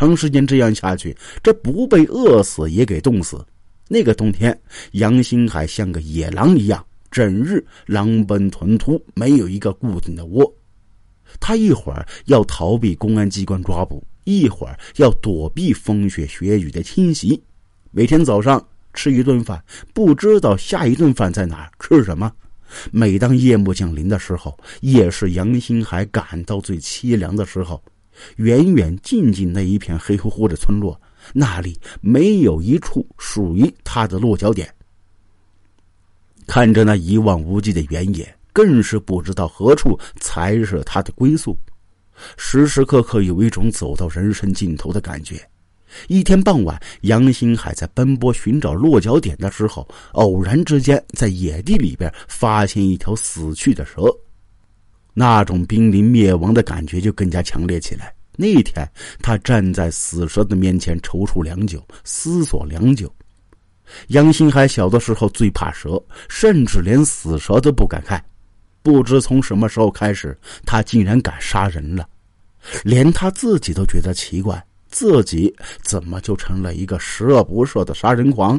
长时间这样下去，这不被饿死也给冻死。那个冬天，杨新海像个野狼一样，整日狼奔豚突，没有一个固定的窝。他一会儿要逃避公安机关抓捕，一会儿要躲避风雪雪雨的侵袭。每天早上吃一顿饭，不知道下一顿饭在哪儿吃什么。每当夜幕降临的时候，也是杨新海感到最凄凉的时候。远远近近那一片黑乎乎的村落，那里没有一处属于他的落脚点。看着那一望无际的原野，更是不知道何处才是他的归宿。时时刻刻有一种走到人生尽头的感觉。一天傍晚，杨新海在奔波寻找落脚点的时候，偶然之间在野地里边发现一条死去的蛇，那种濒临灭亡的感觉就更加强烈起来。那一天，他站在死蛇的面前，踌躇良久，思索良久。杨新海小的时候最怕蛇，甚至连死蛇都不敢看。不知从什么时候开始，他竟然敢杀人了，连他自己都觉得奇怪。自己怎么就成了一个十恶不赦的杀人狂？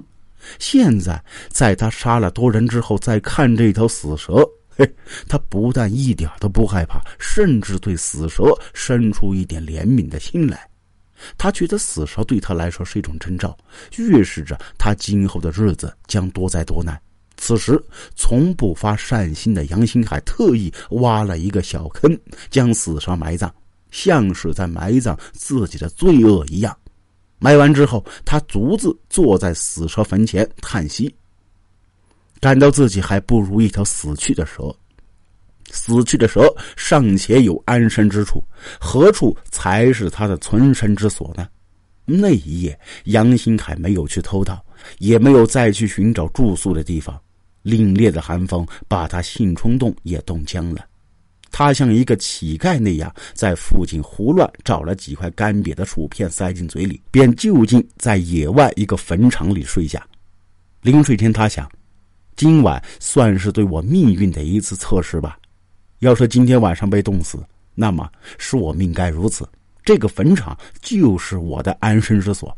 现在在他杀了多人之后，再看这条死蛇，他不但一点都不害怕，甚至对死蛇生出一点怜悯的心来。他觉得死蛇对他来说是一种征兆，预示着他今后的日子将多灾多难。此时，从不发善心的杨新海特意挖了一个小坑，将死蛇埋葬。像是在埋葬自己的罪恶一样。埋完之后，他独自坐在死蛇坟前叹息，感到自己还不如一条死去的蛇。死去的蛇尚且有安身之处，何处才是他的存身之所呢？那一夜，杨新凯没有去偷盗，也没有再去寻找住宿的地方。凛冽的寒风把他性冲动也冻僵了。他像一个乞丐那样，在附近胡乱找了几块干瘪的薯片塞进嘴里，便就近在野外一个坟场里睡下。临睡前，他想：今晚算是对我命运的一次测试吧。要是今天晚上被冻死，那么是我命该如此。这个坟场就是我的安身之所。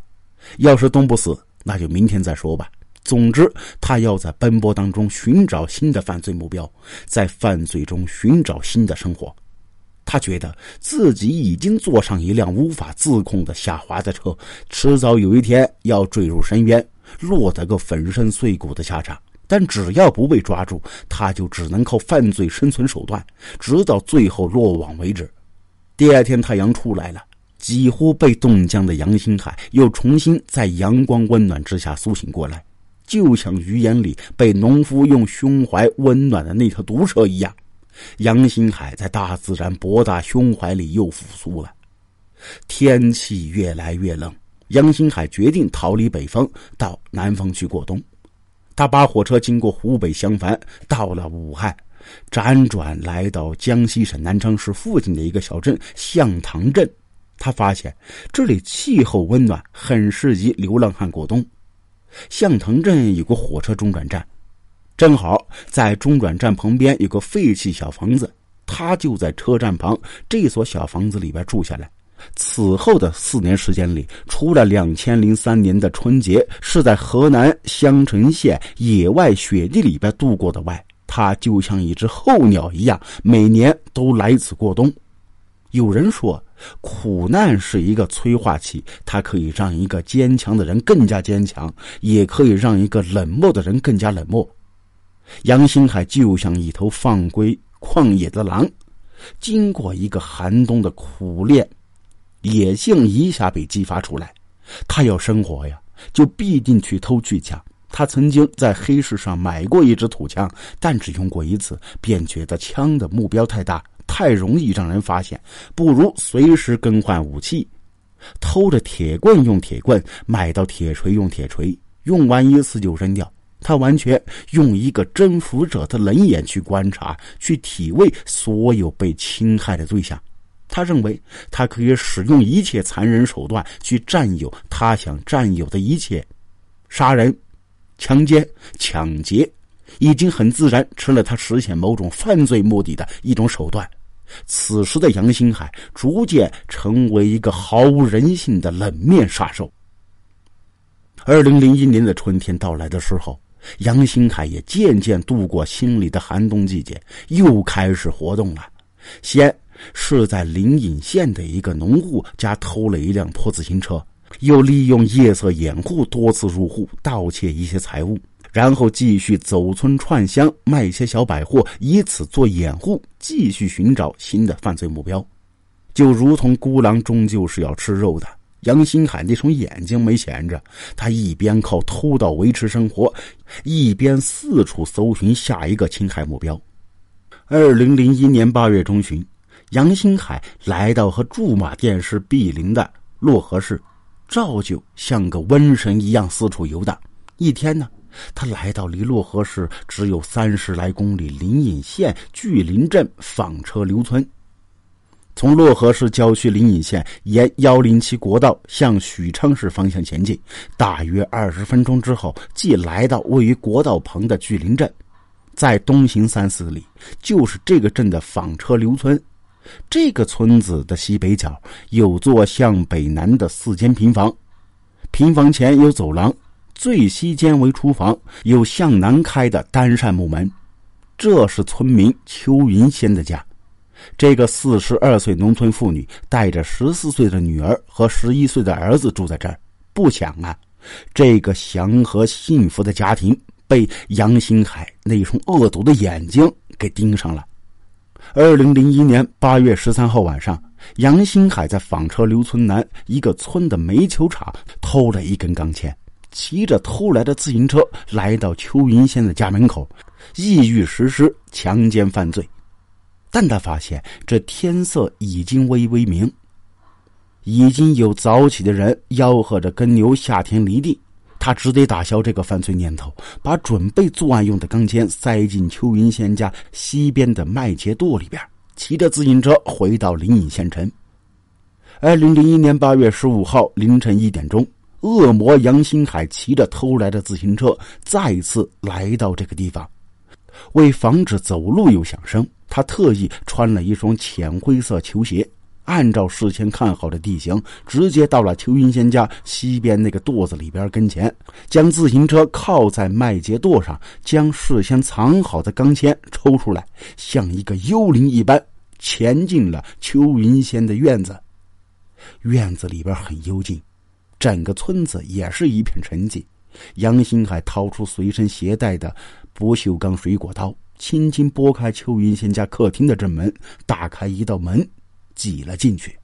要是冻不死，那就明天再说吧。总之，他要在奔波当中寻找新的犯罪目标，在犯罪中寻找新的生活。他觉得自己已经坐上一辆无法自控的下滑的车，迟早有一天要坠入深渊，落得个粉身碎骨的下场。但只要不被抓住，他就只能靠犯罪生存手段，直到最后落网为止。第二天，太阳出来了，几乎被冻僵的杨新海又重新在阳光温暖之下苏醒过来。就像鱼眼里被农夫用胸怀温暖的那条毒蛇一样，杨新海在大自然博大胸怀里又复苏了。天气越来越冷，杨新海决定逃离北方，到南方去过冬。他把火车经过湖北襄樊，到了武汉，辗转来到江西省南昌市附近的一个小镇向塘镇。他发现这里气候温暖，很适宜流浪汉过冬。向塘镇有个火车中转站，正好在中转站旁边有个废弃小房子，他就在车站旁这所小房子里边住下来。此后的四年时间里，除了两千零三年的春节是在河南襄城县野外雪地里边度过的外，他就像一只候鸟一样，每年都来此过冬。有人说，苦难是一个催化剂，它可以让一个坚强的人更加坚强，也可以让一个冷漠的人更加冷漠。杨新海就像一头放归旷野的狼，经过一个寒冬的苦练，野性一下被激发出来。他要生活呀，就必定去偷去抢。他曾经在黑市上买过一支土枪，但只用过一次，便觉得枪的目标太大。太容易让人发现，不如随时更换武器。偷着铁棍用铁棍，买到铁锤用铁锤，用完一次就扔掉。他完全用一个征服者的冷眼去观察、去体味所有被侵害的对象。他认为他可以使用一切残忍手段去占有他想占有的一切，杀人、强奸、抢劫。已经很自然成了他实现某种犯罪目的的一种手段。此时的杨新海逐渐成为一个毫无人性的冷面杀手。二零零一年的春天到来的时候，杨新海也渐渐度过心里的寒冬季节，又开始活动了。先是在灵隐县的一个农户家偷了一辆破自行车，又利用夜色掩护多次入户盗窃一些财物，然后继续走村串乡卖一些小百货，以此做掩护，继续寻找新的犯罪目标。就如同孤狼终究是要吃肉的。杨新海那双眼睛没闲着，他一边靠偷盗维持生活，一边四处搜寻下一个侵害目标。二零零一年八月中旬，杨新海来到和驻马店市毗邻的漯河市，照旧像个瘟神一样四处游荡。一天呢，他来到离漯河市只有三十来公里灵隐县巨林镇纺车刘村。从漯河市郊区灵隐县沿幺零七国道向许昌市方向前进，大约二十分钟之后，即来到位于国道旁的巨林镇。在东行三四里，就是这个镇的纺车刘村。这个村子的西北角有座向北南的四间平房，平房前有走廊，最西间为厨房，有向南开的单扇木门。这是村民邱云仙的家。这个四十二岁农村妇女带着十四岁的女儿和十一岁的儿子住在这儿。不想啊，这个祥和幸福的家庭被杨新海那双恶毒的眼睛给盯上了。二零零一年八月十三号晚上，杨新海在纺车刘村南一个村的煤球厂偷了一根钢钎，骑着偷来的自行车来到邱云仙的家门口，意欲实施强奸犯罪。但他发现这天色已经微微明，已经有早起的人吆喝着耕牛下田犁地，他只得打消这个犯罪念头，把准备作案用的钢钎塞进邱云仙家西边的麦秸垛里边，骑着自行车回到灵隐县城。二零零一年八月十五号凌晨一点钟，恶魔杨新海骑着偷来的自行车再次来到这个地方，为防止走路有响声。他特意穿了一双浅灰色球鞋，按照事先看好的地形，直接到了邱云仙家西边那个垛子里边跟前，将自行车靠在麦秸垛上，将事先藏好的钢钎抽出来，像一个幽灵一般潜进了邱云仙的院子。院子里边很幽静，整个村子也是一片沉寂。杨新海掏出随身携带的不锈钢水果刀。轻轻拨开邱云仙家客厅的正门，打开一道门，挤了进去。